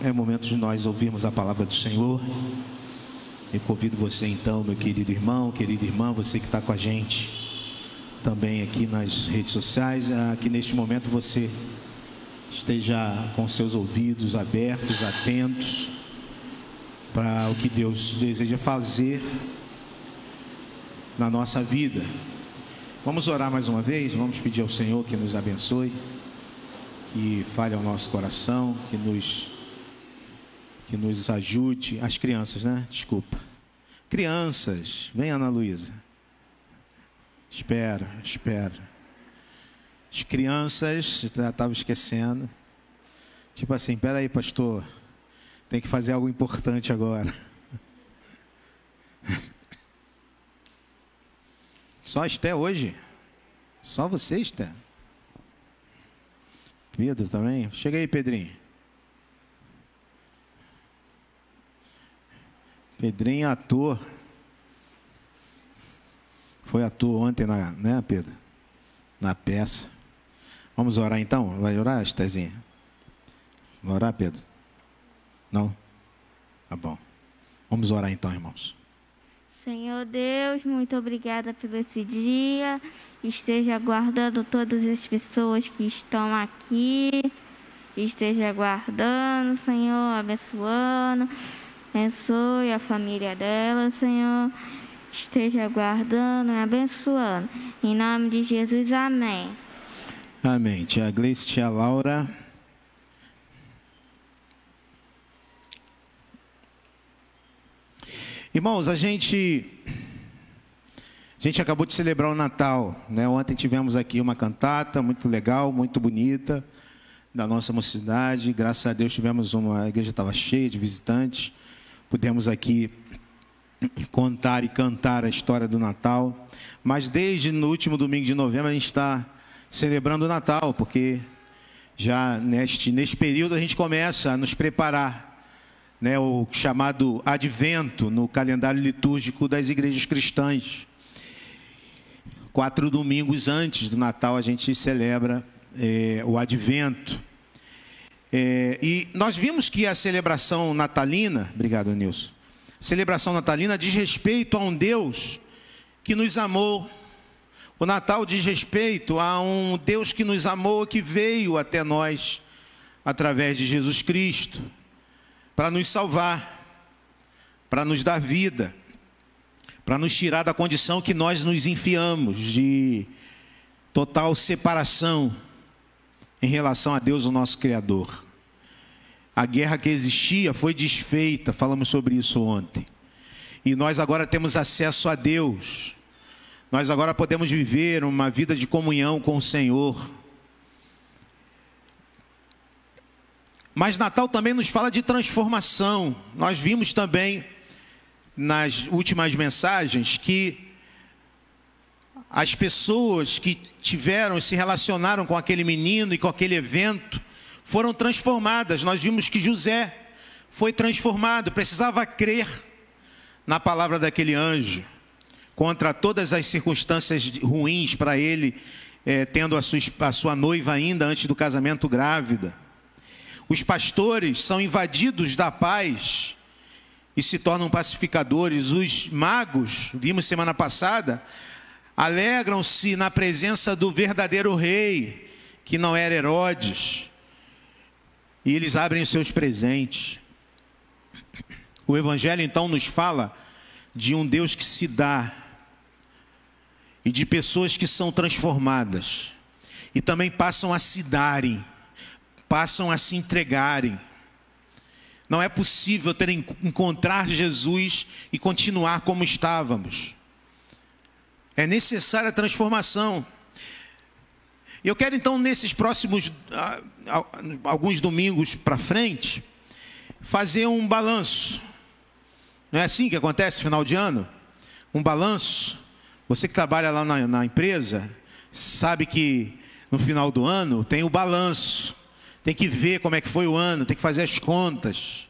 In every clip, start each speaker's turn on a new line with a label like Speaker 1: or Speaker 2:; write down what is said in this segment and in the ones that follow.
Speaker 1: É momento de nós ouvirmos a palavra do Senhor. E convido você então, meu querido irmão, querida irmã, você que está com a gente também aqui nas redes sociais, que neste momento você esteja com seus ouvidos abertos, atentos para o que Deus deseja fazer na nossa vida. Vamos orar mais uma vez, vamos pedir ao Senhor que nos abençoe, que fale ao nosso coração, que nos que nos ajude. As crianças, né? Desculpa. Crianças, vem Ana Luísa. Espera, espera. As crianças, estava esquecendo. Tipo assim, peraí, pastor. Tem que fazer algo importante agora. Só Esté hoje? Só você, Esté? Pedro também? Chega aí, Pedrinho. Pedrinho ator. Foi ator ontem, na, né, Pedro? Na peça. Vamos orar então? Vai orar, Estezinha? Vai orar, Pedro? Não? Tá bom. Vamos orar então, irmãos.
Speaker 2: Senhor Deus, muito obrigada por esse dia. Esteja guardando todas as pessoas que estão aqui. Esteja guardando, Senhor, abençoando Abençoe a família dela, Senhor. Esteja guardando e abençoando. Em nome de Jesus, amém.
Speaker 1: Amém. Tia Gleice, tia Laura. Irmãos, a gente a gente acabou de celebrar o Natal, né? Ontem tivemos aqui uma cantata muito legal, muito bonita da nossa mocidade. Graças a Deus tivemos uma a igreja estava cheia de visitantes pudemos aqui contar e cantar a história do Natal. Mas desde no último domingo de novembro a gente está celebrando o Natal, porque já neste, neste período a gente começa a nos preparar, né, o chamado Advento no calendário litúrgico das igrejas cristãs. Quatro domingos antes do Natal a gente celebra é, o Advento. É, e nós vimos que a celebração natalina, obrigado Nilson, celebração natalina diz respeito a um Deus que nos amou. O Natal diz respeito a um Deus que nos amou, que veio até nós através de Jesus Cristo, para nos salvar, para nos dar vida, para nos tirar da condição que nós nos enfiamos de total separação em relação a Deus, o nosso Criador. A guerra que existia foi desfeita, falamos sobre isso ontem. E nós agora temos acesso a Deus. Nós agora podemos viver uma vida de comunhão com o Senhor. Mas Natal também nos fala de transformação. Nós vimos também nas últimas mensagens que as pessoas que tiveram, se relacionaram com aquele menino e com aquele evento, foram transformadas. Nós vimos que José foi transformado, precisava crer na palavra daquele anjo, contra todas as circunstâncias ruins para ele, é, tendo a sua, a sua noiva ainda antes do casamento grávida. Os pastores são invadidos da paz e se tornam pacificadores. Os magos, vimos semana passada, alegram-se na presença do verdadeiro rei, que não era Herodes, e eles abrem os seus presentes. O Evangelho então nos fala de um Deus que se dá e de pessoas que são transformadas e também passam a se darem, passam a se entregarem. Não é possível ter, encontrar Jesus e continuar como estávamos. É necessária a transformação. Eu quero então, nesses próximos ah, alguns domingos para frente, fazer um balanço. Não é assim que acontece final de ano? Um balanço. Você que trabalha lá na, na empresa, sabe que no final do ano tem o balanço. Tem que ver como é que foi o ano, tem que fazer as contas,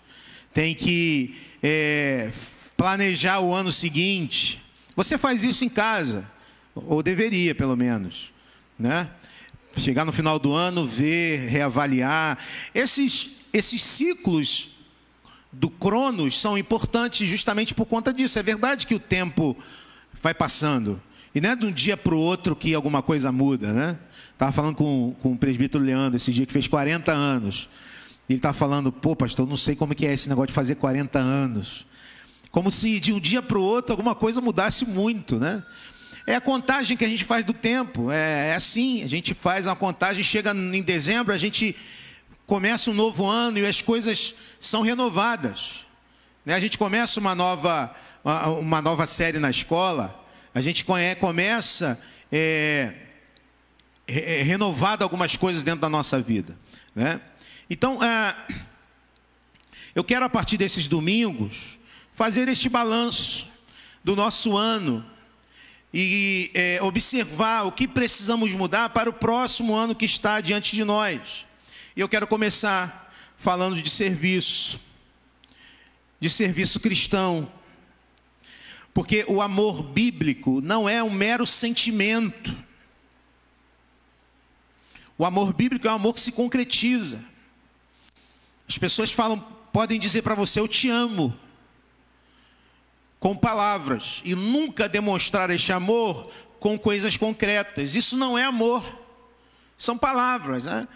Speaker 1: tem que é, planejar o ano seguinte. Você faz isso em casa, ou deveria pelo menos, né? chegar no final do ano, ver, reavaliar. Esses, esses ciclos do Cronos são importantes justamente por conta disso. É verdade que o tempo vai passando. E não é de um dia para o outro que alguma coisa muda, né? Estava falando com, com o presbítero Leandro esse dia que fez 40 anos. Ele está falando, pô, pastor, não sei como que é esse negócio de fazer 40 anos. Como se de um dia para o outro alguma coisa mudasse muito, né? É a contagem que a gente faz do tempo. É, é assim, a gente faz uma contagem, chega em dezembro, a gente começa um novo ano e as coisas são renovadas. Né? A gente começa uma nova, uma nova série na escola, a gente começa é, é, renovado algumas coisas dentro da nossa vida. Né? Então, é, eu quero a partir desses domingos fazer este balanço do nosso ano e é, observar o que precisamos mudar para o próximo ano que está diante de nós. E eu quero começar falando de serviço, de serviço cristão, porque o amor bíblico não é um mero sentimento. O amor bíblico é um amor que se concretiza. As pessoas falam, podem dizer para você, eu te amo com palavras e nunca demonstrar este amor com coisas concretas. Isso não é amor, são palavras, né?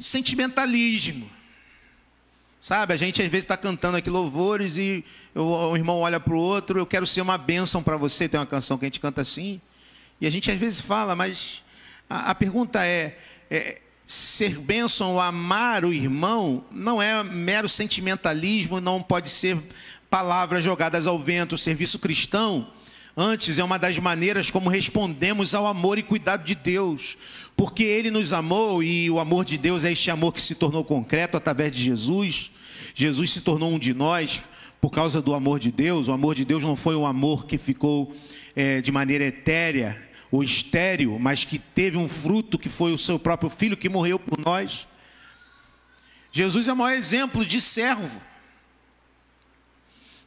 Speaker 1: sentimentalismo. Sabe, a gente às vezes está cantando aqui louvores e o irmão olha para o outro, eu quero ser uma bênção para você. Tem uma canção que a gente canta assim. E a gente às vezes fala, mas a, a pergunta é, é, ser bênção ou amar o irmão não é mero sentimentalismo, não pode ser palavras jogadas ao vento. O serviço cristão, antes, é uma das maneiras como respondemos ao amor e cuidado de Deus. Porque Ele nos amou e o amor de Deus é este amor que se tornou concreto através de Jesus. Jesus se tornou um de nós por causa do amor de Deus. O amor de Deus não foi um amor que ficou é, de maneira etérea ou estéril, mas que teve um fruto que foi o seu próprio filho que morreu por nós. Jesus é o maior exemplo de servo.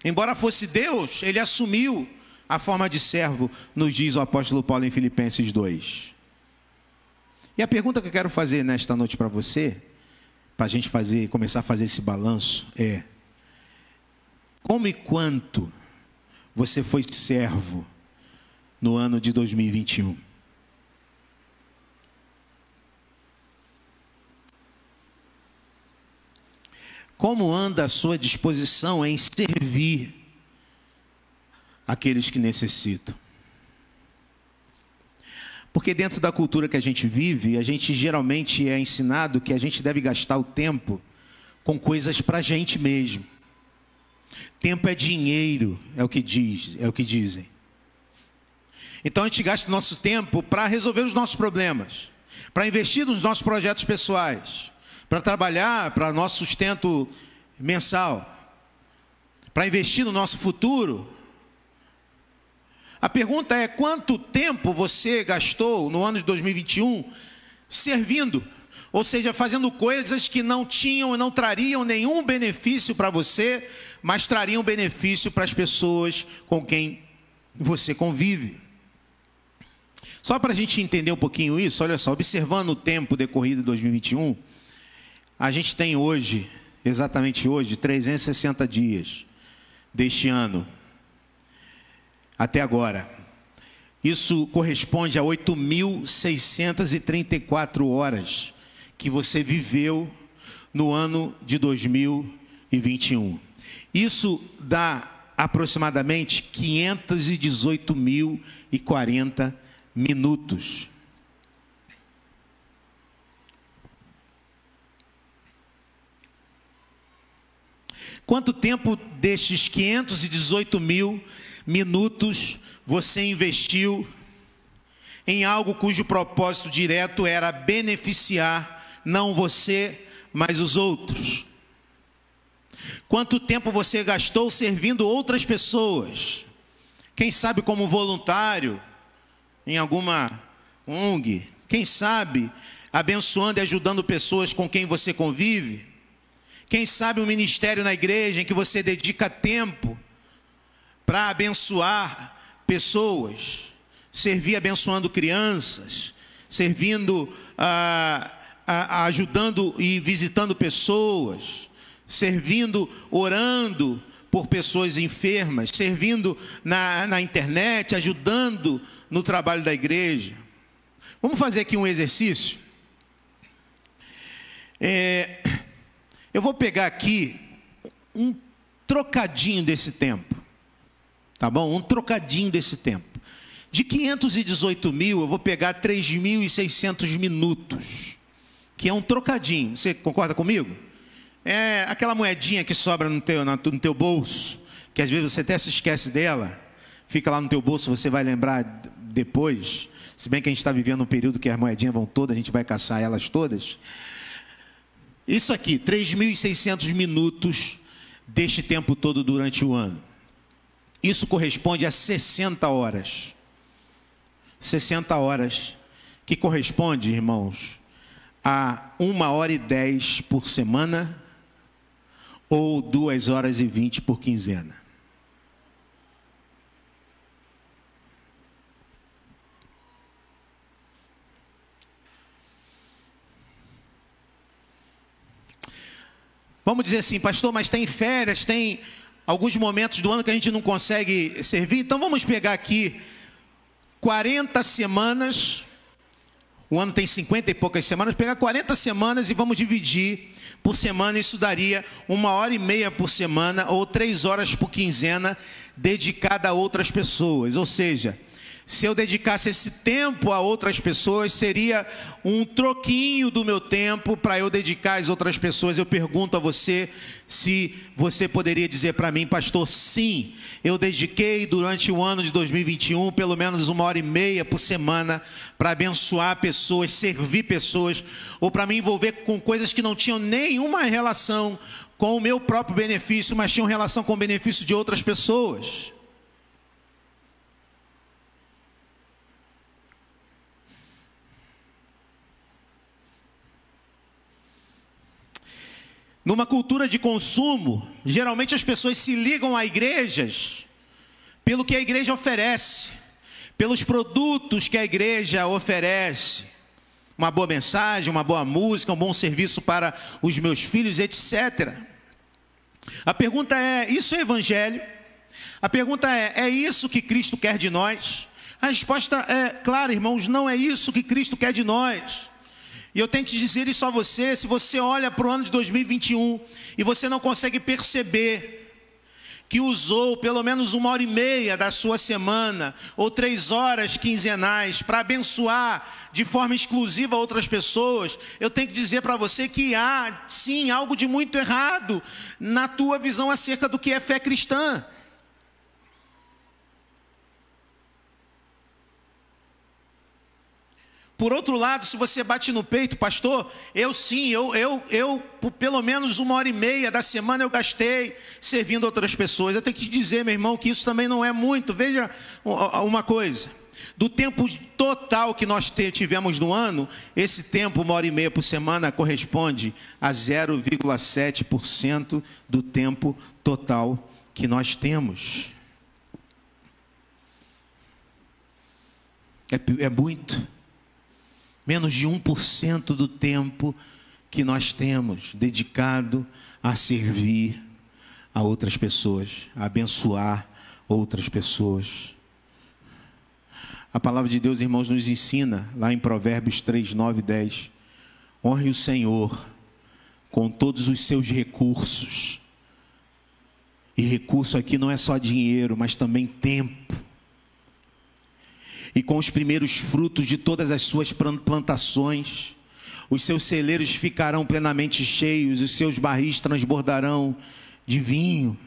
Speaker 1: Embora fosse Deus, ele assumiu a forma de servo, nos diz o apóstolo Paulo em Filipenses 2. E a pergunta que eu quero fazer nesta noite para você, para a gente fazer, começar a fazer esse balanço, é: como e quanto você foi servo no ano de 2021? Como anda a sua disposição em servir aqueles que necessitam? Porque dentro da cultura que a gente vive, a gente geralmente é ensinado que a gente deve gastar o tempo com coisas para a gente mesmo. Tempo é dinheiro, é o que diz, é o que dizem. Então a gente gasta o nosso tempo para resolver os nossos problemas, para investir nos nossos projetos pessoais, para trabalhar para nosso sustento mensal, para investir no nosso futuro. A pergunta é: quanto tempo você gastou no ano de 2021 servindo? Ou seja, fazendo coisas que não tinham e não trariam nenhum benefício para você, mas trariam benefício para as pessoas com quem você convive. Só para a gente entender um pouquinho isso, olha só, observando o tempo decorrido de 2021, a gente tem hoje, exatamente hoje, 360 dias deste ano até agora. Isso corresponde a 8.634 horas que você viveu no ano de 2021. Isso dá aproximadamente 518.040 minutos. Quanto tempo destes 518 mil minutos você investiu em algo cujo propósito direto era beneficiar não você, mas os outros? Quanto tempo você gastou servindo outras pessoas? Quem sabe como voluntário em alguma ONG? Quem sabe abençoando e ajudando pessoas com quem você convive? Quem sabe um ministério na igreja em que você dedica tempo para abençoar pessoas, servir abençoando crianças, servindo, ah, ah, ajudando e visitando pessoas, servindo, orando por pessoas enfermas, servindo na, na internet, ajudando no trabalho da igreja. Vamos fazer aqui um exercício? É, eu vou pegar aqui um trocadinho desse tempo, tá bom? Um trocadinho desse tempo. De 518 mil, eu vou pegar 3.600 minutos, que é um trocadinho. Você concorda comigo? É aquela moedinha que sobra no teu, no teu bolso, que às vezes você até se esquece dela, fica lá no teu bolso, você vai lembrar depois. Se bem que a gente está vivendo um período que as moedinhas vão todas, a gente vai caçar elas todas. Isso aqui, 3.600 minutos deste tempo todo durante o ano. Isso corresponde a 60 horas. 60 horas, que corresponde, irmãos, a uma hora e dez por semana ou duas horas e vinte por quinzena. Vamos dizer assim, pastor, mas tem férias, tem alguns momentos do ano que a gente não consegue servir, então vamos pegar aqui 40 semanas, o ano tem 50 e poucas semanas, pegar 40 semanas e vamos dividir por semana, isso daria uma hora e meia por semana ou três horas por quinzena dedicada a outras pessoas. Ou seja, se eu dedicasse esse tempo a outras pessoas, seria um troquinho do meu tempo para eu dedicar às outras pessoas. Eu pergunto a você se você poderia dizer para mim, pastor, sim, eu dediquei durante o ano de 2021 pelo menos uma hora e meia por semana para abençoar pessoas, servir pessoas, ou para me envolver com coisas que não tinham nenhuma relação com o meu próprio benefício, mas tinham relação com o benefício de outras pessoas. Numa cultura de consumo, geralmente as pessoas se ligam a igrejas pelo que a igreja oferece, pelos produtos que a igreja oferece. Uma boa mensagem, uma boa música, um bom serviço para os meus filhos, etc. A pergunta é: isso é evangelho? A pergunta é: é isso que Cristo quer de nós? A resposta é clara, irmãos: não é isso que Cristo quer de nós. E eu tenho que dizer isso a você: se você olha para o ano de 2021 e você não consegue perceber que usou pelo menos uma hora e meia da sua semana, ou três horas quinzenais, para abençoar de forma exclusiva outras pessoas, eu tenho que dizer para você que há, sim, algo de muito errado na tua visão acerca do que é fé cristã. Por outro lado, se você bate no peito, pastor, eu sim, eu, eu, eu, por pelo menos uma hora e meia da semana eu gastei servindo outras pessoas. Eu tenho que te dizer, meu irmão, que isso também não é muito. Veja uma coisa: do tempo total que nós tivemos no ano, esse tempo, uma hora e meia por semana, corresponde a 0,7% do tempo total que nós temos. É, é muito menos de 1% do tempo que nós temos dedicado a servir a outras pessoas, a abençoar outras pessoas. A palavra de Deus, irmãos, nos ensina lá em Provérbios 3, 9 e 10. Honre o Senhor com todos os seus recursos. E recurso aqui não é só dinheiro, mas também tempo e com os primeiros frutos de todas as suas plantações. Os seus celeiros ficarão plenamente cheios, os seus barris transbordarão de vinho.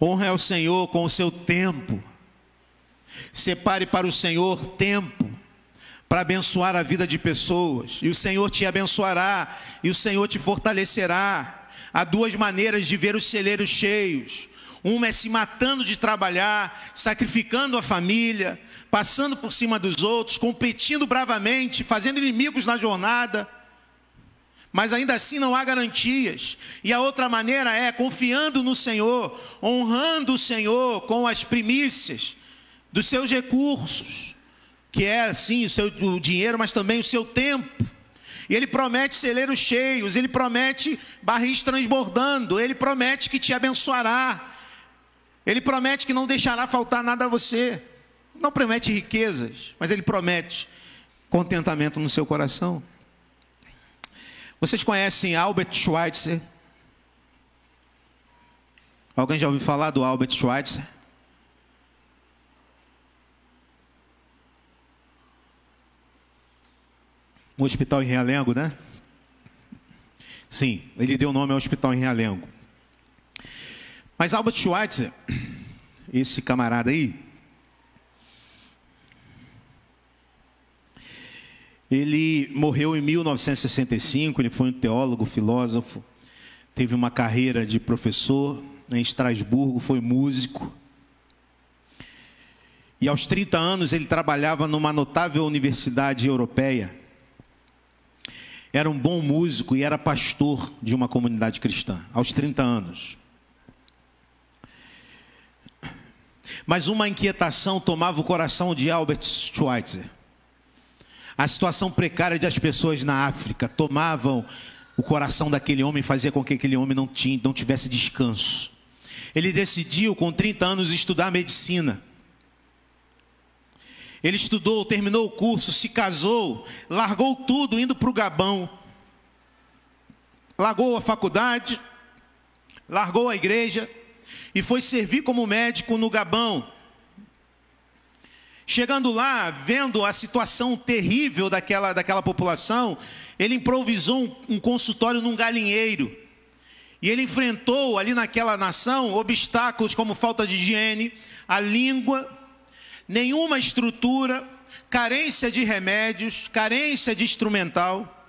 Speaker 1: Honre ao Senhor com o seu tempo. Separe para o Senhor tempo para abençoar a vida de pessoas, e o Senhor te abençoará, e o Senhor te fortalecerá. Há duas maneiras de ver os celeiros cheios: uma é se matando de trabalhar, sacrificando a família, passando por cima dos outros, competindo bravamente, fazendo inimigos na jornada. Mas ainda assim não há garantias. E a outra maneira é confiando no Senhor, honrando o Senhor com as primícias dos seus recursos, que é assim o seu o dinheiro, mas também o seu tempo. E ele promete celeiros cheios, ele promete barris transbordando, ele promete que te abençoará. Ele promete que não deixará faltar nada a você. Não promete riquezas, mas ele promete contentamento no seu coração. Vocês conhecem Albert Schweitzer? Alguém já ouviu falar do Albert Schweitzer? Um hospital em Realengo, né? Sim, ele deu nome ao hospital em Realengo. Mas Albert Schweitzer, esse camarada aí, ele morreu em 1965, ele foi um teólogo, filósofo, teve uma carreira de professor em Estrasburgo, foi músico. E aos 30 anos ele trabalhava numa notável universidade europeia. Era um bom músico e era pastor de uma comunidade cristã, aos 30 anos. Mas uma inquietação tomava o coração de Albert Schweitzer. A situação precária de as pessoas na África tomavam o coração daquele homem fazia com que aquele homem não, tinha, não tivesse descanso. Ele decidiu, com 30 anos, estudar medicina. Ele estudou, terminou o curso, se casou, largou tudo, indo para o Gabão. Largou a faculdade, largou a igreja e foi servir como médico no Gabão. Chegando lá, vendo a situação terrível daquela, daquela população, ele improvisou um, um consultório num galinheiro. E ele enfrentou ali naquela nação obstáculos como falta de higiene, a língua, nenhuma estrutura, carência de remédios, carência de instrumental.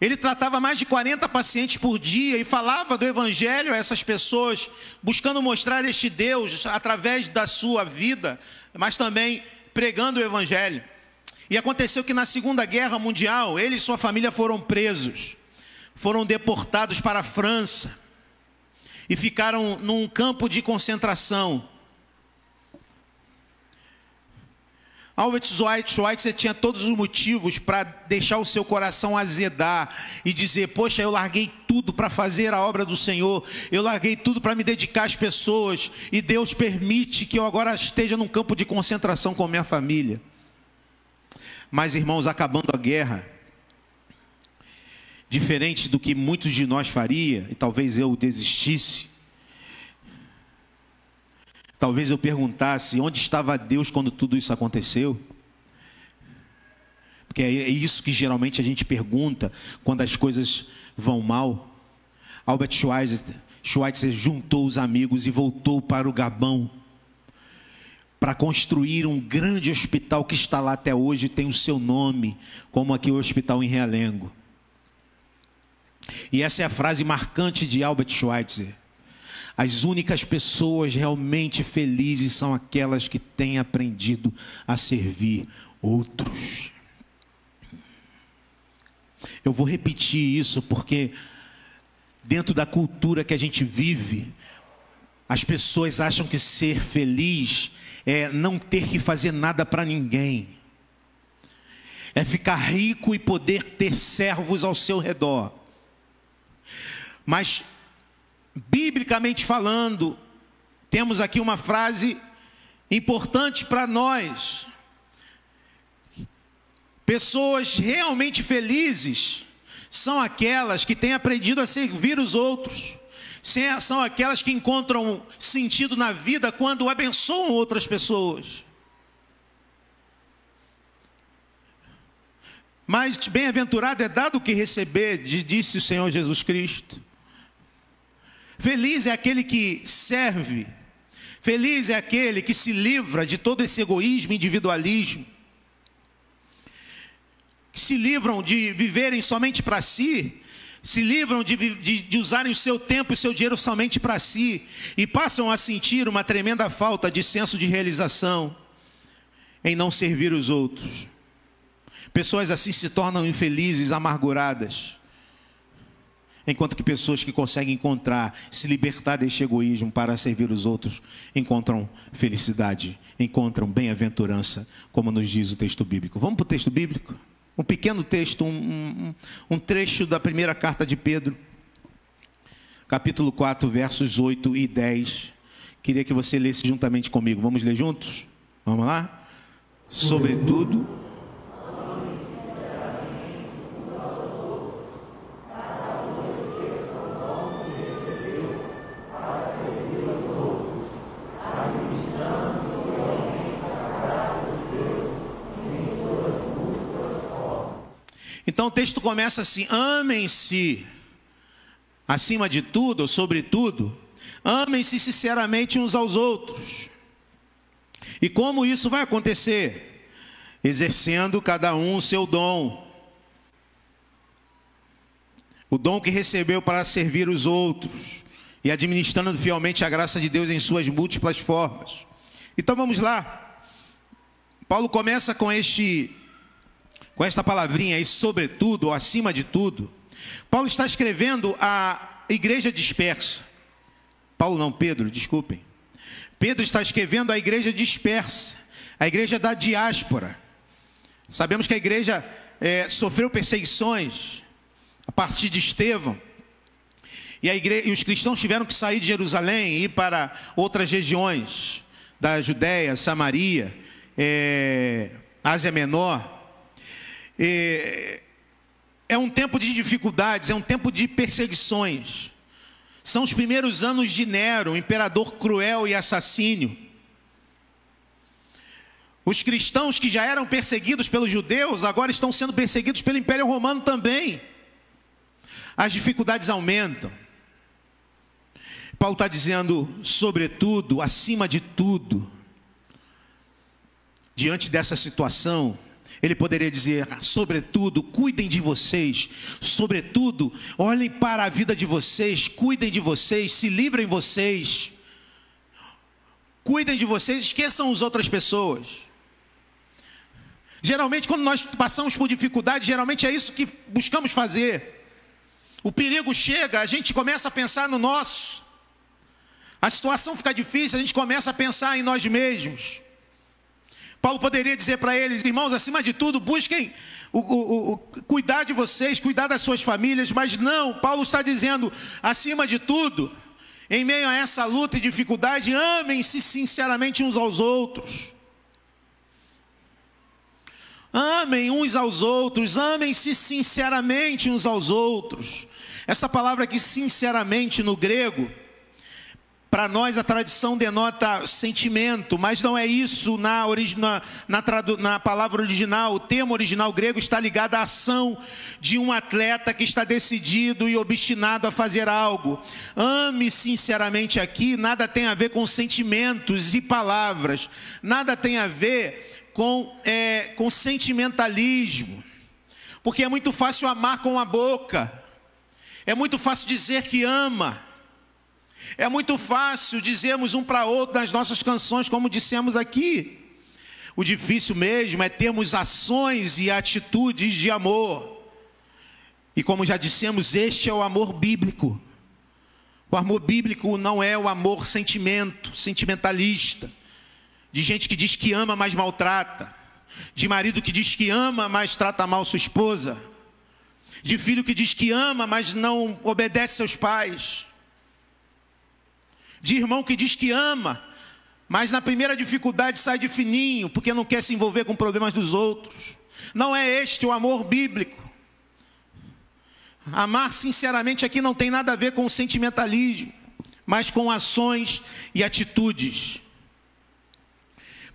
Speaker 1: Ele tratava mais de 40 pacientes por dia e falava do Evangelho a essas pessoas, buscando mostrar este Deus através da sua vida, mas também pregando o Evangelho. E aconteceu que na Segunda Guerra Mundial, ele e sua família foram presos foram deportados para a França e ficaram num campo de concentração. Albert Schweitzer tinha todos os motivos para deixar o seu coração azedar e dizer: Poxa, eu larguei tudo para fazer a obra do Senhor, eu larguei tudo para me dedicar às pessoas, e Deus permite que eu agora esteja num campo de concentração com minha família. Mas, irmãos, acabando a guerra, diferente do que muitos de nós faria, e talvez eu desistisse. Talvez eu perguntasse onde estava Deus quando tudo isso aconteceu. Porque é isso que geralmente a gente pergunta quando as coisas vão mal. Albert Schweitzer, Schweitzer juntou os amigos e voltou para o Gabão para construir um grande hospital que está lá até hoje e tem o seu nome, como aqui o hospital em Realengo. E essa é a frase marcante de Albert Schweitzer. As únicas pessoas realmente felizes são aquelas que têm aprendido a servir outros. Eu vou repetir isso porque, dentro da cultura que a gente vive, as pessoas acham que ser feliz é não ter que fazer nada para ninguém, é ficar rico e poder ter servos ao seu redor. Mas, biblicamente falando, temos aqui uma frase importante para nós. Pessoas realmente felizes são aquelas que têm aprendido a servir os outros. São aquelas que encontram sentido na vida quando abençoam outras pessoas. Mas bem-aventurado é dado o que receber, disse o Senhor Jesus Cristo. Feliz é aquele que serve. Feliz é aquele que se livra de todo esse egoísmo e individualismo. Que se livram de viverem somente para si, se livram de, de, de, usarem o seu tempo e o seu dinheiro somente para si, e passam a sentir uma tremenda falta de senso de realização em não servir os outros. Pessoas assim se tornam infelizes, amarguradas Enquanto que pessoas que conseguem encontrar, se libertar deste egoísmo para servir os outros, encontram felicidade, encontram bem-aventurança, como nos diz o texto bíblico. Vamos para o texto bíblico? Um pequeno texto, um, um, um trecho da primeira carta de Pedro, capítulo 4, versos 8 e 10. Queria que você lesse juntamente comigo. Vamos ler juntos? Vamos lá? Sobretudo Então o texto começa assim: amem-se, acima de tudo, ou sobretudo, amem-se sinceramente uns aos outros. E como isso vai acontecer? Exercendo cada um o seu dom. O dom que recebeu para servir os outros e administrando fielmente a graça de Deus em suas múltiplas formas. Então vamos lá. Paulo começa com este com esta palavrinha aí, sobretudo, ou acima de tudo, Paulo está escrevendo a igreja dispersa. Paulo não, Pedro, desculpem. Pedro está escrevendo a igreja dispersa, a igreja da diáspora. Sabemos que a igreja é, sofreu perseguições a partir de Estevão. E, igreja, e os cristãos tiveram que sair de Jerusalém e ir para outras regiões da Judéia, Samaria, é, Ásia Menor. É, um tempo de dificuldades, é um tempo de perseguições. São os primeiros anos de Nero, imperador cruel e assassínio. Os cristãos que já eram perseguidos pelos judeus, agora estão sendo perseguidos pelo Império Romano também. As dificuldades aumentam. Paulo está dizendo, sobretudo, acima de tudo, diante dessa situação, ele poderia dizer, sobretudo, cuidem de vocês, sobretudo, olhem para a vida de vocês, cuidem de vocês, se livrem vocês, cuidem de vocês, esqueçam as outras pessoas. Geralmente, quando nós passamos por dificuldade, geralmente é isso que buscamos fazer. O perigo chega, a gente começa a pensar no nosso. A situação fica difícil, a gente começa a pensar em nós mesmos. Paulo poderia dizer para eles, irmãos, acima de tudo, busquem o, o, o, cuidar de vocês, cuidar das suas famílias, mas não, Paulo está dizendo, acima de tudo, em meio a essa luta e dificuldade, amem-se sinceramente uns aos outros. Amem uns aos outros, amem-se sinceramente uns aos outros. Essa palavra aqui, sinceramente, no grego, para nós a tradição denota sentimento, mas não é isso na, na, na, palavra original. O termo original grego está ligado à ação de um atleta que está decidido e obstinado a fazer algo. Ame sinceramente aqui, nada tem a ver com sentimentos e palavras, nada tem a ver com, é, com sentimentalismo, porque é muito fácil amar com a boca, é muito fácil dizer que ama. É muito fácil dizermos um para outro nas nossas canções, como dissemos aqui. O difícil mesmo é termos ações e atitudes de amor. E como já dissemos, este é o amor bíblico. O amor bíblico não é o amor sentimento, sentimentalista, de gente que diz que ama, mas maltrata, de marido que diz que ama, mas trata mal sua esposa, de filho que diz que ama, mas não obedece seus pais, de irmão que diz que ama, mas na primeira dificuldade sai de fininho, porque não quer se envolver com problemas dos outros. Não é este o amor bíblico. Amar sinceramente aqui não tem nada a ver com o sentimentalismo, mas com ações e atitudes.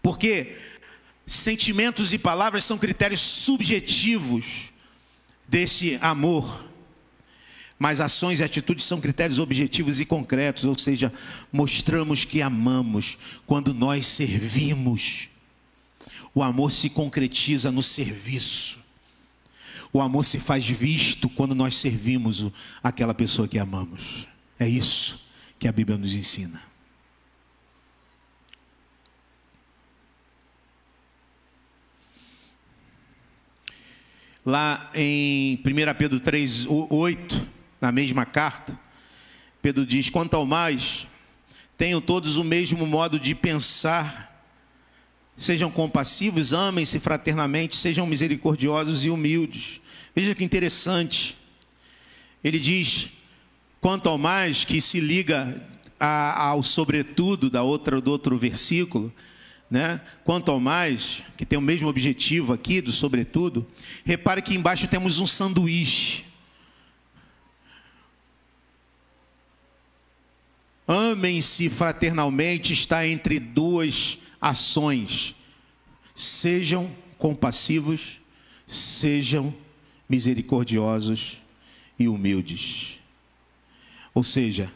Speaker 1: Porque sentimentos e palavras são critérios subjetivos desse amor mas ações e atitudes são critérios objetivos e concretos, ou seja, mostramos que amamos quando nós servimos. O amor se concretiza no serviço. O amor se faz visto quando nós servimos aquela pessoa que amamos. É isso que a Bíblia nos ensina. Lá em 1 Pedro 3, 8, na mesma carta, Pedro diz: quanto ao mais, tenham todos o mesmo modo de pensar. Sejam compassivos, amem-se fraternamente, sejam misericordiosos e humildes. Veja que interessante. Ele diz: quanto ao mais, que se liga a, ao sobretudo da outra, do outro versículo, né? Quanto ao mais, que tem o mesmo objetivo aqui do sobretudo, repare que embaixo temos um sanduíche. Amem-se fraternalmente está entre duas ações. Sejam compassivos, sejam misericordiosos e humildes. Ou seja,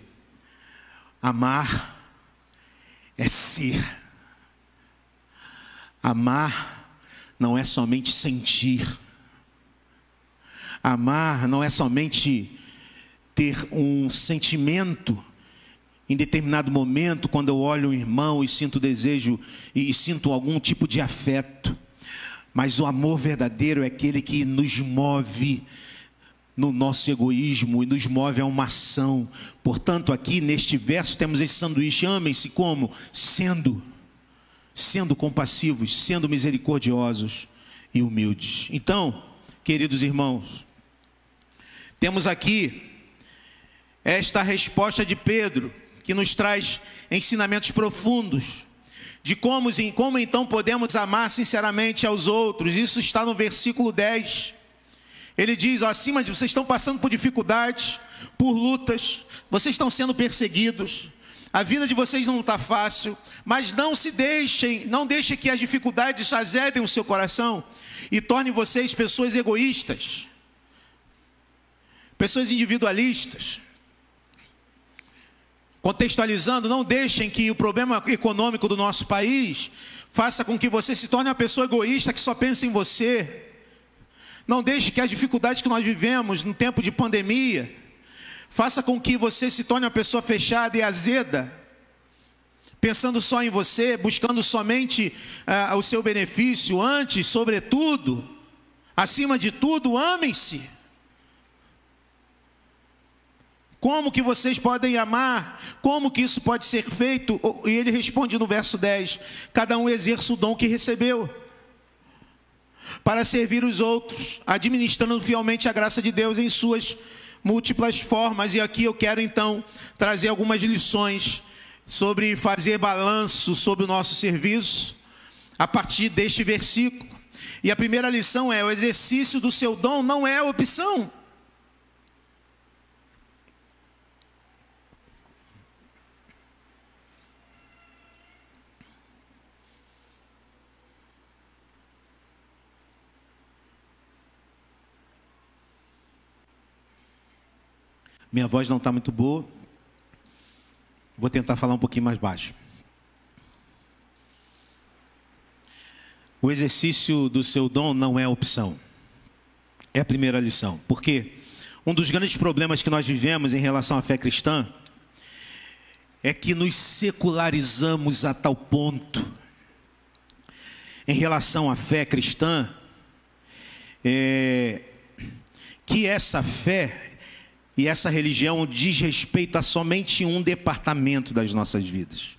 Speaker 1: amar é ser. Amar não é somente sentir. Amar não é somente ter um sentimento em determinado momento, quando eu olho um irmão e sinto desejo e sinto algum tipo de afeto. Mas o amor verdadeiro é aquele que nos move no nosso egoísmo e nos move a uma ação. Portanto, aqui neste verso temos esse sanduíche: amem-se como? Sendo, sendo compassivos, sendo misericordiosos e humildes. Então, queridos irmãos, temos aqui esta resposta de Pedro que nos traz ensinamentos profundos de como, como então podemos amar sinceramente aos outros. Isso está no versículo 10. Ele diz: acima de vocês estão passando por dificuldades, por lutas, vocês estão sendo perseguidos. A vida de vocês não está fácil, mas não se deixem, não deixem que as dificuldades azedem o seu coração e tornem vocês pessoas egoístas, pessoas individualistas. Contextualizando, não deixem que o problema econômico do nosso país faça com que você se torne uma pessoa egoísta que só pensa em você. Não deixe que as dificuldades que nós vivemos no tempo de pandemia faça com que você se torne uma pessoa fechada e azeda, pensando só em você, buscando somente uh, o seu benefício. Antes, sobretudo, acima de tudo, amem-se. Como que vocês podem amar? Como que isso pode ser feito? E ele responde no verso 10: Cada um exerce o dom que recebeu, para servir os outros, administrando fielmente a graça de Deus em suas múltiplas formas. E aqui eu quero então trazer algumas lições sobre fazer balanço sobre o nosso serviço, a partir deste versículo. E a primeira lição é: o exercício do seu dom não é opção. Minha voz não está muito boa. Vou tentar falar um pouquinho mais baixo. O exercício do seu dom não é opção. É a primeira lição. Porque um dos grandes problemas que nós vivemos em relação à fé cristã é que nos secularizamos a tal ponto em relação à fé cristã é, que essa fé e essa religião diz respeito a somente um departamento das nossas vidas.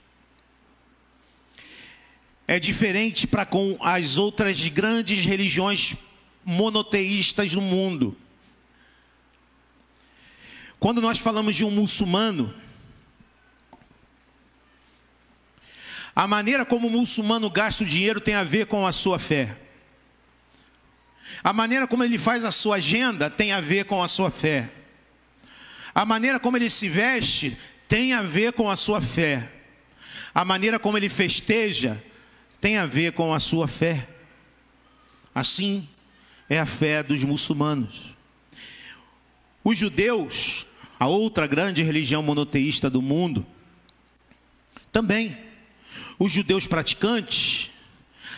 Speaker 1: É diferente para com as outras grandes religiões monoteístas do mundo. Quando nós falamos de um muçulmano, a maneira como o muçulmano gasta o dinheiro tem a ver com a sua fé. A maneira como ele faz a sua agenda tem a ver com a sua fé. A maneira como ele se veste tem a ver com a sua fé. A maneira como ele festeja tem a ver com a sua fé. Assim é a fé dos muçulmanos. Os judeus, a outra grande religião monoteísta do mundo, também. Os judeus praticantes,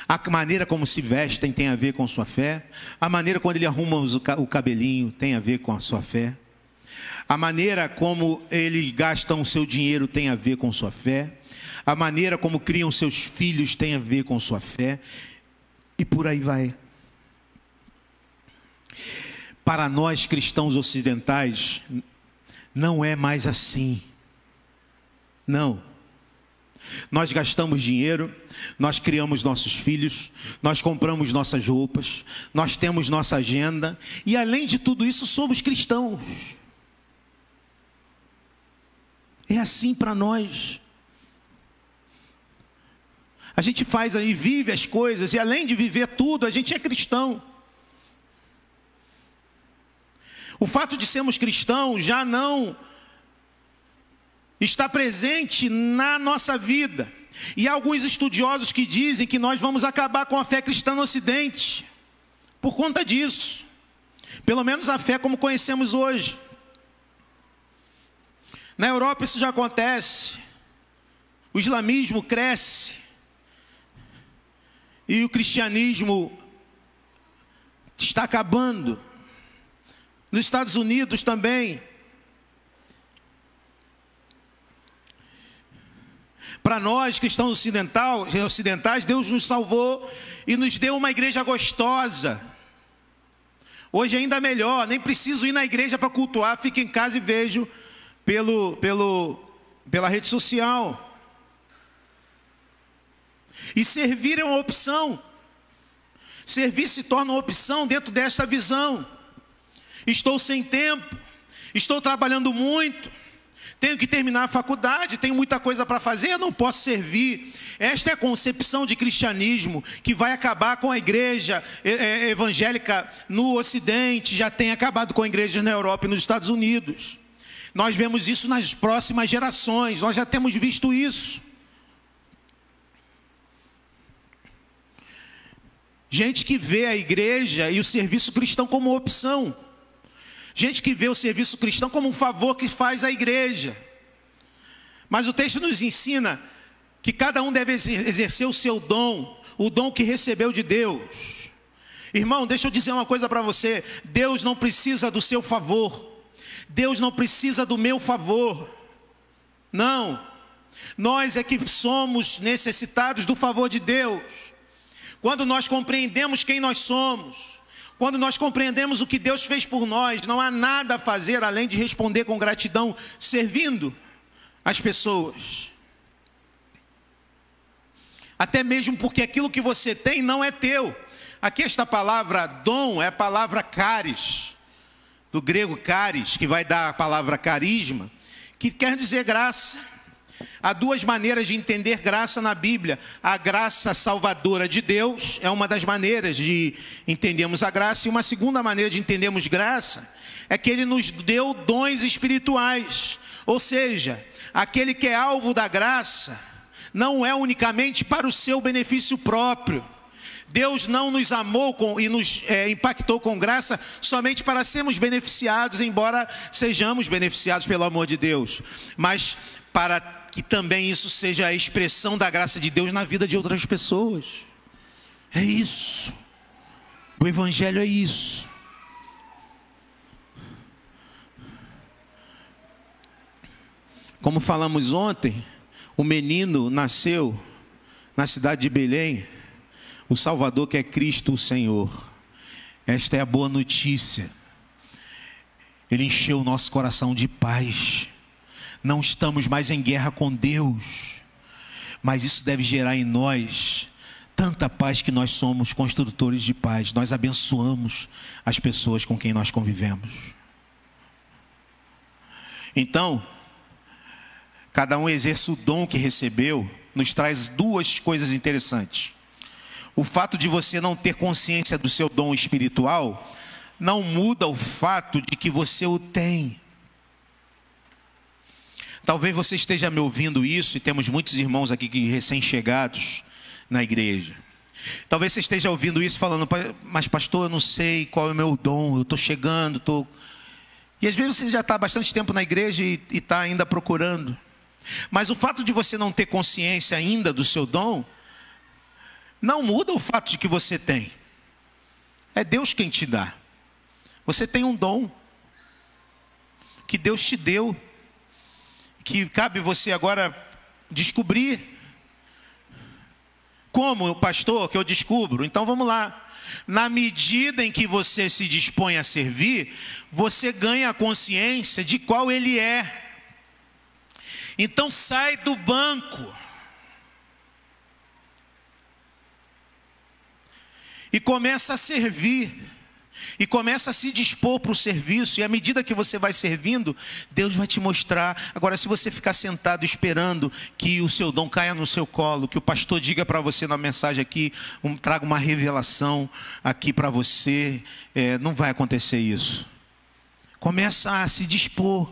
Speaker 1: a maneira como se vestem tem a ver com sua fé, a maneira como ele arruma o cabelinho tem a ver com a sua fé. A maneira como ele gastam o seu dinheiro tem a ver com sua fé. A maneira como criam seus filhos tem a ver com sua fé. E por aí vai. Para nós cristãos ocidentais, Não é mais assim. Não. Nós gastamos dinheiro, nós criamos nossos filhos, nós compramos nossas roupas, nós temos nossa agenda e, além de tudo isso, somos cristãos. É assim para nós. A gente faz aí, vive as coisas, e além de viver tudo, a gente é cristão. O fato de sermos cristãos já não está presente na nossa vida. E há alguns estudiosos que dizem que nós vamos acabar com a fé cristã no Ocidente, por conta disso. Pelo menos a fé como conhecemos hoje. Na Europa isso já acontece. O islamismo cresce. E o cristianismo está acabando. Nos Estados Unidos também. Para nós, cristãos ocidentais, ocidentais, Deus nos salvou e nos deu uma igreja gostosa. Hoje ainda melhor, nem preciso ir na igreja para cultuar, fico em casa e vejo pelo, pelo, pela rede social. E servir é uma opção. Servir se torna uma opção dentro dessa visão. Estou sem tempo, estou trabalhando muito, tenho que terminar a faculdade, tenho muita coisa para fazer, não posso servir. Esta é a concepção de cristianismo que vai acabar com a igreja é, é, evangélica no Ocidente, já tem acabado com a igreja na Europa e nos Estados Unidos. Nós vemos isso nas próximas gerações, nós já temos visto isso. Gente que vê a igreja e o serviço cristão como opção. Gente que vê o serviço cristão como um favor que faz à igreja. Mas o texto nos ensina que cada um deve exercer o seu dom, o dom que recebeu de Deus. Irmão, deixa eu dizer uma coisa para você: Deus não precisa do seu favor, Deus não precisa do meu favor. Não, nós é que somos necessitados do favor de Deus. Quando nós compreendemos quem nós somos, quando nós compreendemos o que Deus fez por nós, não há nada a fazer além de responder com gratidão, servindo as pessoas. Até mesmo porque aquilo que você tem não é teu. Aqui esta palavra dom é a palavra caris, do grego caris, que vai dar a palavra carisma, que quer dizer graça. Há duas maneiras de entender graça na Bíblia. A graça salvadora de Deus é uma das maneiras de entendermos a graça, e uma segunda maneira de entendermos graça é que Ele nos deu dons espirituais. Ou seja, aquele que é alvo da graça não é unicamente para o seu benefício próprio. Deus não nos amou com, e nos é, impactou com graça somente para sermos beneficiados, embora sejamos beneficiados pelo amor de Deus, mas para que também isso seja a expressão da graça de Deus na vida de outras pessoas. É isso. O Evangelho é isso. Como falamos ontem, o menino nasceu na cidade de Belém, o Salvador que é Cristo o Senhor. Esta é a boa notícia. Ele encheu o nosso coração de paz não estamos mais em guerra com Deus, mas isso deve gerar em nós tanta paz que nós somos construtores de paz, nós abençoamos as pessoas com quem nós convivemos. Então, cada um exerce o dom que recebeu, nos traz duas coisas interessantes. O fato de você não ter consciência do seu dom espiritual não muda o fato de que você o tem. Talvez você esteja me ouvindo isso, e temos muitos irmãos aqui recém-chegados na igreja. Talvez você esteja ouvindo isso falando, mas pastor, eu não sei qual é o meu dom, eu estou chegando, estou. E às vezes você já está bastante tempo na igreja e está ainda procurando. Mas o fato de você não ter consciência ainda do seu dom, não muda o fato de que você tem. É Deus quem te dá. Você tem um dom que Deus te deu que cabe você agora descobrir Como, pastor, que eu descubro? Então vamos lá. Na medida em que você se dispõe a servir, você ganha a consciência de qual ele é. Então sai do banco. E começa a servir e começa a se dispor para o serviço, e à medida que você vai servindo, Deus vai te mostrar. Agora, se você ficar sentado esperando que o seu dom caia no seu colo, que o pastor diga para você na mensagem aqui, um, traga uma revelação aqui para você, é, não vai acontecer isso. Começa a se dispor,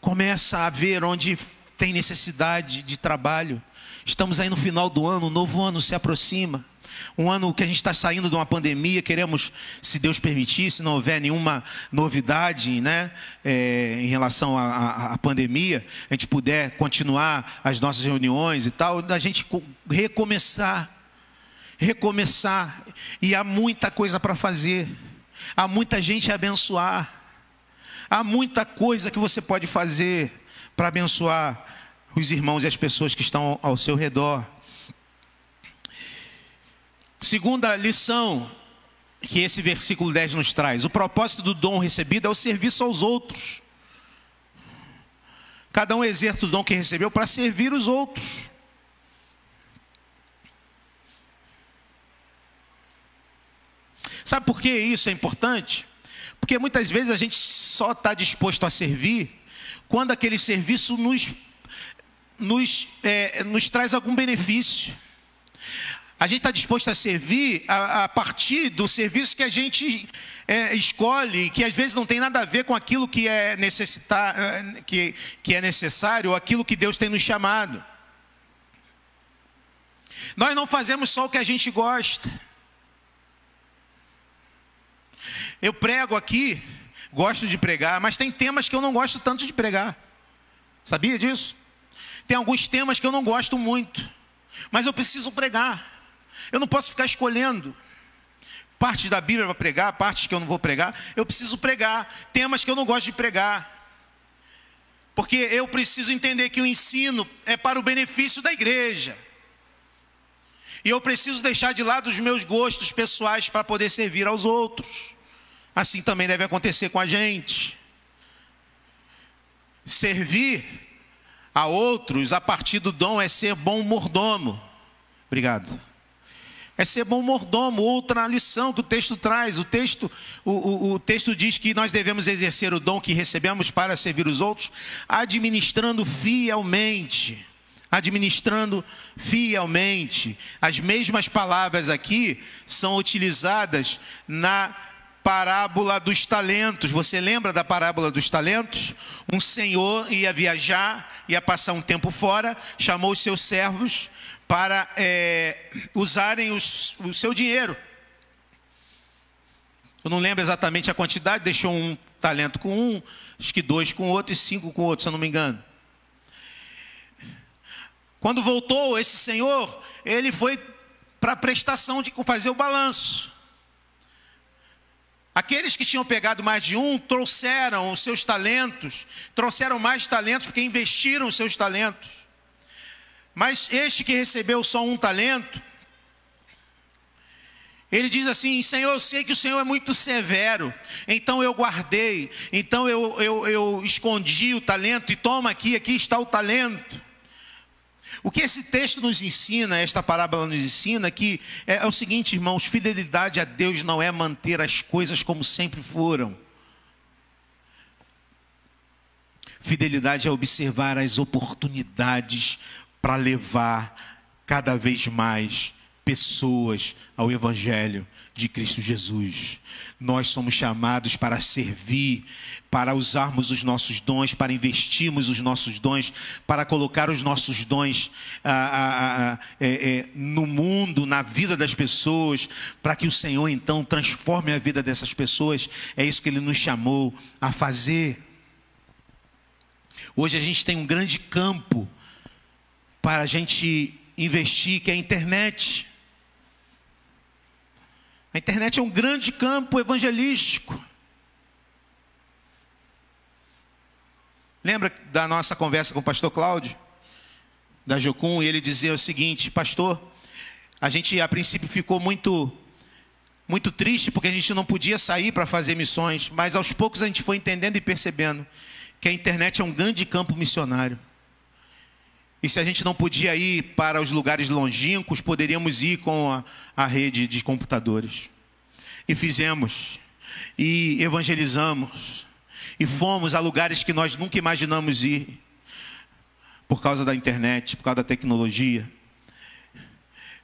Speaker 1: começa a ver onde tem necessidade de trabalho. Estamos aí no final do ano, o novo ano se aproxima um ano que a gente está saindo de uma pandemia, queremos, se Deus permitir, se não houver nenhuma novidade né, é, em relação à, pandemia, a gente puder continuar as nossas reuniões e tal, a gente recomeçar. Recomeçar. E há muita coisa para fazer, há muita gente a abençoar, há muita coisa que você pode fazer para abençoar os irmãos e as pessoas que estão ao seu redor. Segunda lição que esse versículo 10 nos traz: o propósito do dom recebido é o serviço aos outros. Cada um exerce o dom que recebeu para servir os outros. Sabe por que isso é importante? Porque muitas vezes a gente só está disposto a servir quando aquele serviço nos, nos, é, nos traz algum benefício. A gente está disposto a servir a, a, partir do serviço que a gente é, escolhe, que às vezes não tem nada a ver com aquilo que é, necessitar, é, que, que é necessário, ou aquilo que Deus tem nos chamado. Nós não fazemos só o que a gente gosta. Eu prego aqui, gosto de pregar, mas tem temas que eu não gosto tanto de pregar. Sabia disso? Tem alguns temas que eu não gosto muito, mas eu preciso pregar. Eu não posso ficar escolhendo partes da Bíblia para pregar, partes que eu não vou pregar. Eu preciso pregar temas que eu não gosto de pregar. Porque eu preciso entender que o ensino é para o benefício da igreja. E eu preciso deixar de lado os meus gostos pessoais para poder servir aos outros. Assim também deve acontecer com a gente. Servir a outros a partir do dom é ser bom mordomo. Obrigado é ser bom mordomo. Outra lição que o texto traz. O texto, o, o, o, texto diz que nós devemos exercer o dom que recebemos para servir os outros, administrando fielmente. Administrando fielmente. As mesmas palavras aqui são utilizadas na parábola dos talentos. Você lembra da parábola dos talentos? Um senhor ia viajar, ia passar um tempo fora, chamou os seus servos para é, usarem os, o seu dinheiro. Eu não lembro exatamente a quantidade, deixou um talento com um, acho que dois com outro e cinco com outro, se eu não me engano. Quando voltou esse senhor, ele foi para a prestação de fazer o balanço. Aqueles que tinham pegado mais de um trouxeram os seus talentos, trouxeram mais talentos porque investiram os seus talentos. Mas este que recebeu só um talento, ele diz assim: Senhor, eu sei que o Senhor é muito severo, então eu guardei, então eu, eu, eu escondi o talento, e toma aqui, aqui está o talento. O que esse texto nos ensina, esta parábola nos ensina, que é, é o seguinte, irmãos: fidelidade a Deus não é manter as coisas como sempre foram. Fidelidade é observar as oportunidades para levar cada vez mais pessoas ao Evangelho de Cristo Jesus. Nós somos chamados para servir, para usarmos os nossos dons, para investirmos os nossos dons, para colocar os nossos dons é, é, no mundo, na vida das pessoas, para que o Senhor então transforme a vida dessas pessoas. É isso que Ele nos chamou a fazer. Hoje a gente tem um grande campo para a gente investir, que é a internet. A internet é um grande campo evangelístico. Lembra da nossa conversa com o pastor Cláudio, da Jocum, e ele dizia o seguinte: Pastor, A gente a princípio ficou muito muito triste porque a gente não podia sair para fazer missões, mas aos poucos a gente foi entendendo e percebendo que a internet é um grande campo missionário. E se a gente não podia ir para os lugares longínquos, poderíamos ir com a, a rede de computadores. E fizemos, e evangelizamos, e fomos a lugares que nós nunca imaginamos ir, por causa da internet, por causa da tecnologia.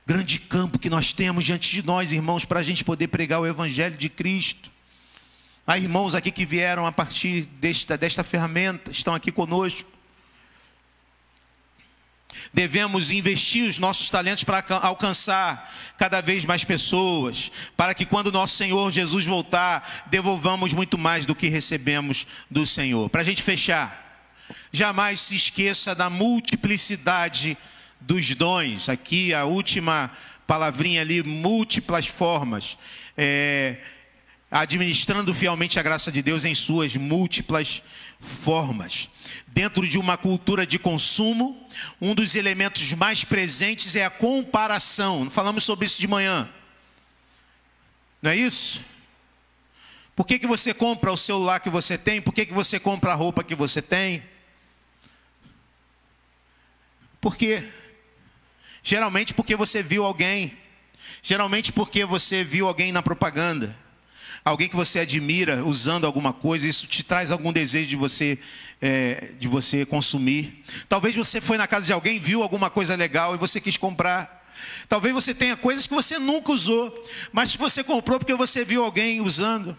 Speaker 1: Grande campo que nós temos diante de nós, irmãos, para a gente poder pregar o Evangelho de Cristo. Há irmãos aqui que vieram a partir desta, desta ferramenta, estão aqui conosco. Devemos investir os nossos talentos para alcançar cada vez mais pessoas, para que quando nosso Senhor Jesus voltar, devolvamos muito mais do que recebemos do Senhor. Para a gente fechar, jamais se esqueça da multiplicidade dos dons. Aqui a última palavrinha ali, múltiplas formas. É, administrando fielmente a graça de Deus em suas múltiplas formas. Dentro de uma cultura de consumo, um dos elementos mais presentes é a comparação. Falamos sobre isso de manhã. Não é isso? Por que, que você compra o celular que você tem? Por que, que você compra a roupa que você tem? Porque geralmente porque você viu alguém, geralmente porque você viu alguém na propaganda alguém que você admira usando alguma coisa, isso te traz algum desejo de você, é, de você consumir. Talvez você foi na casa de alguém, viu alguma coisa legal e você quis comprar. Talvez você tenha coisas que você nunca usou, mas que você comprou porque você viu alguém usando.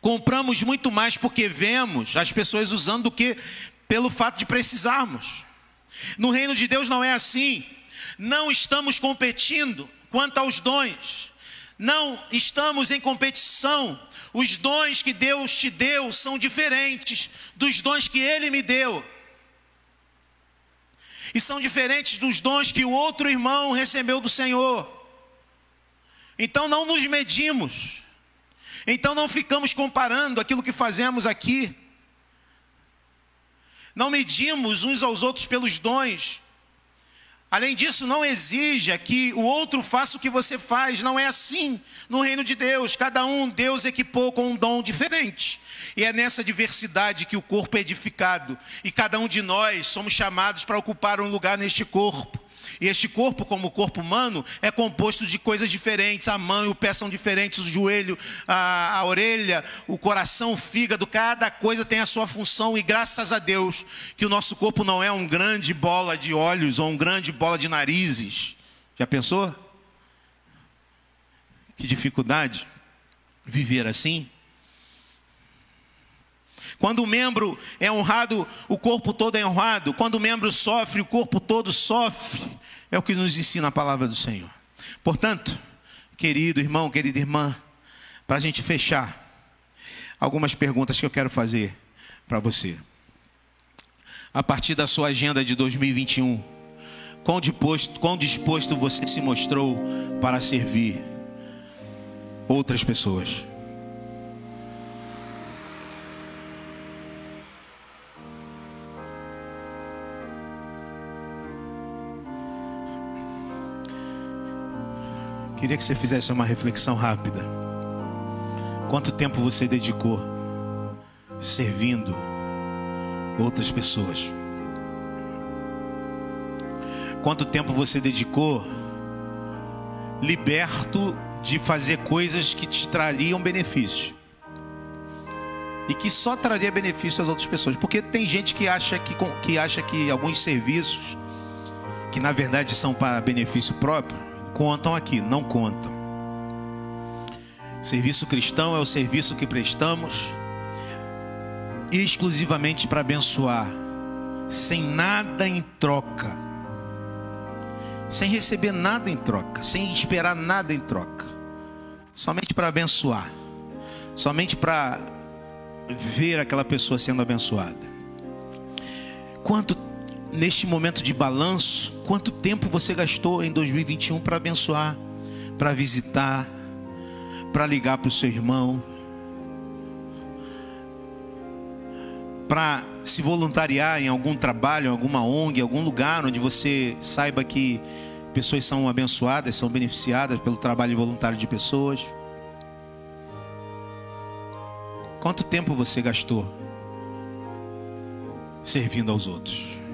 Speaker 1: Compramos muito mais porque vemos as pessoas usando do que pelo fato de precisarmos. No reino de Deus não é assim. Não estamos competindo quanto aos dons. Não estamos em competição. Os dons que Deus te deu são diferentes dos dons que Ele me deu. E são diferentes dos dons que o outro irmão recebeu do Senhor. Então não nos medimos. Então não ficamos comparando aquilo que fazemos aqui. Não medimos uns aos outros pelos dons Além disso, não exija que o outro faça o que você faz, não é assim no reino de Deus. Cada um Deus equipou com um dom diferente. E é nessa diversidade que o corpo é edificado. E cada um de nós somos chamados para ocupar um lugar neste corpo. E este corpo, como o corpo humano, é composto de coisas diferentes. A mão e o pé são diferentes, o joelho, a, a orelha, o coração, o fígado, cada coisa tem a sua função. E graças a Deus que o nosso corpo não é um grande bola de olhos ou um grande bola de narizes. Já pensou? Que dificuldade viver assim? Quando o membro é honrado, o corpo todo é honrado. Quando o membro sofre, o corpo todo sofre. É o que nos ensina a palavra do Senhor. Portanto, querido irmão, querida irmã, para a gente fechar, algumas perguntas que eu quero fazer para você. A partir da sua agenda de 2021, quão disposto, quão disposto você se mostrou para servir outras pessoas? Queria que você fizesse uma reflexão rápida. Quanto tempo você dedicou servindo outras pessoas? Quanto tempo você dedicou liberto de fazer coisas que te trariam benefício? E que só traria benefício às outras pessoas. Porque tem gente que acha que, que, acha que alguns serviços, que na verdade são para benefício próprio, contam aqui, não contam. Serviço cristão é o serviço que prestamos exclusivamente para abençoar, sem nada em troca, sem receber nada em troca, sem esperar nada em troca, somente para abençoar, somente para ver aquela pessoa sendo abençoada. Quanto neste momento de balanço, quanto tempo você gastou em 2021 para abençoar, para visitar, para ligar para o seu irmão, para se voluntariar em algum trabalho, em alguma ONG, em algum lugar onde você saiba que pessoas são abençoadas, são beneficiadas pelo trabalho voluntário de pessoas. Quanto tempo você gastou servindo aos outros?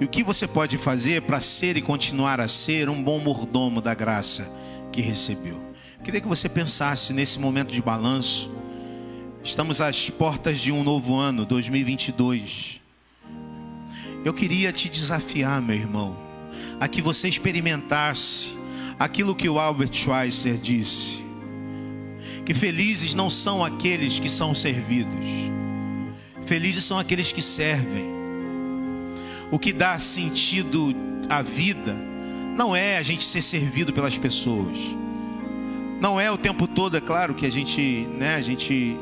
Speaker 1: E o que você pode fazer para ser e continuar a ser um bom mordomo da graça que recebeu? Queria que você pensasse nesse momento de balanço. Estamos às portas de um novo ano, 2022. Eu queria te desafiar, meu irmão, a que você experimentasse aquilo que o Albert Schweitzer disse: que felizes não são aqueles que são servidos, felizes são aqueles que servem. O que dá sentido à vida não é a gente ser servido pelas pessoas. Não é o tempo todo, é claro que a gente, né, a gente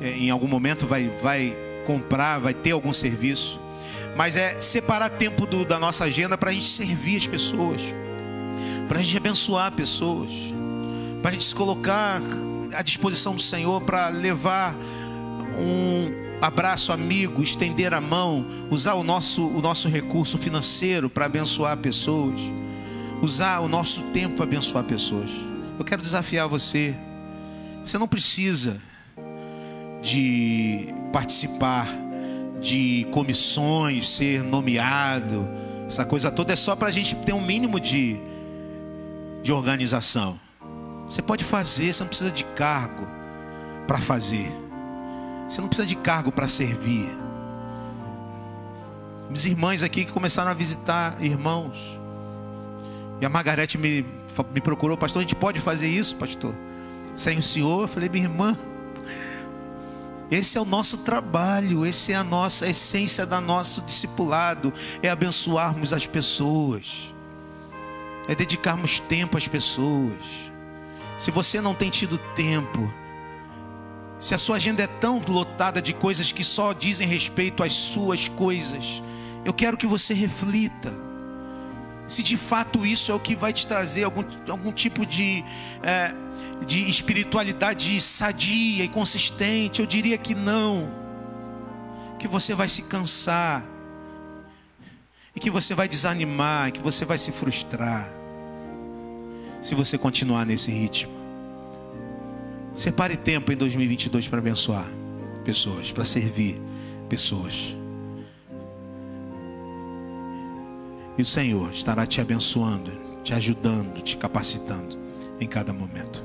Speaker 1: é, em algum momento vai, vai comprar, vai ter algum serviço, mas é separar tempo do, da nossa agenda para a gente servir as pessoas, para a gente abençoar pessoas, para a gente se colocar à disposição do Senhor para levar um abraço amigo, estender a mão, usar o nosso, o nosso recurso financeiro para abençoar pessoas, usar o nosso tempo para abençoar pessoas. Eu quero desafiar você. Você não precisa de participar de comissões, ser nomeado. Essa coisa toda é só para a gente ter um mínimo de, de organização. Você pode fazer, você não precisa de cargo para fazer. Você não precisa de cargo para servir. Minhas irmãs aqui que começaram a visitar irmãos. E a Margarete me me procurou, pastor, a gente pode fazer isso, pastor? Sem o senhor? Eu falei, minha irmã, esse é o nosso trabalho, esse é a nossa a essência da nosso discipulado, é abençoarmos as pessoas, é dedicarmos tempo às pessoas. Se você não tem tido tempo, se a sua agenda é tão lotada de coisas que só dizem respeito às suas coisas, eu quero que você reflita se de fato isso é o que vai te trazer algum, algum tipo de, é, de espiritualidade sadia e consistente. Eu diria que não, que você vai se cansar, e que você vai desanimar, que você vai se frustrar, se você continuar nesse ritmo. Separe tempo em 2022 para abençoar pessoas, para servir pessoas. E o Senhor estará te abençoando, te ajudando, te capacitando em cada momento.